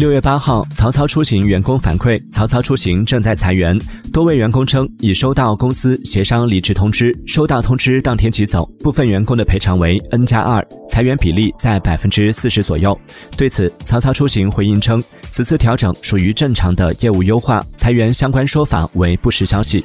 六月八号曹操出行员工反馈曹操出行正在裁员多位员工称已收到公司协商离职通知收到通知当天即走部分员工的赔偿为 n 加二裁员比例在百分之四十左右。对此曹操出行回应称此次调整属于正常的业务优化裁员相关说法为不实消息。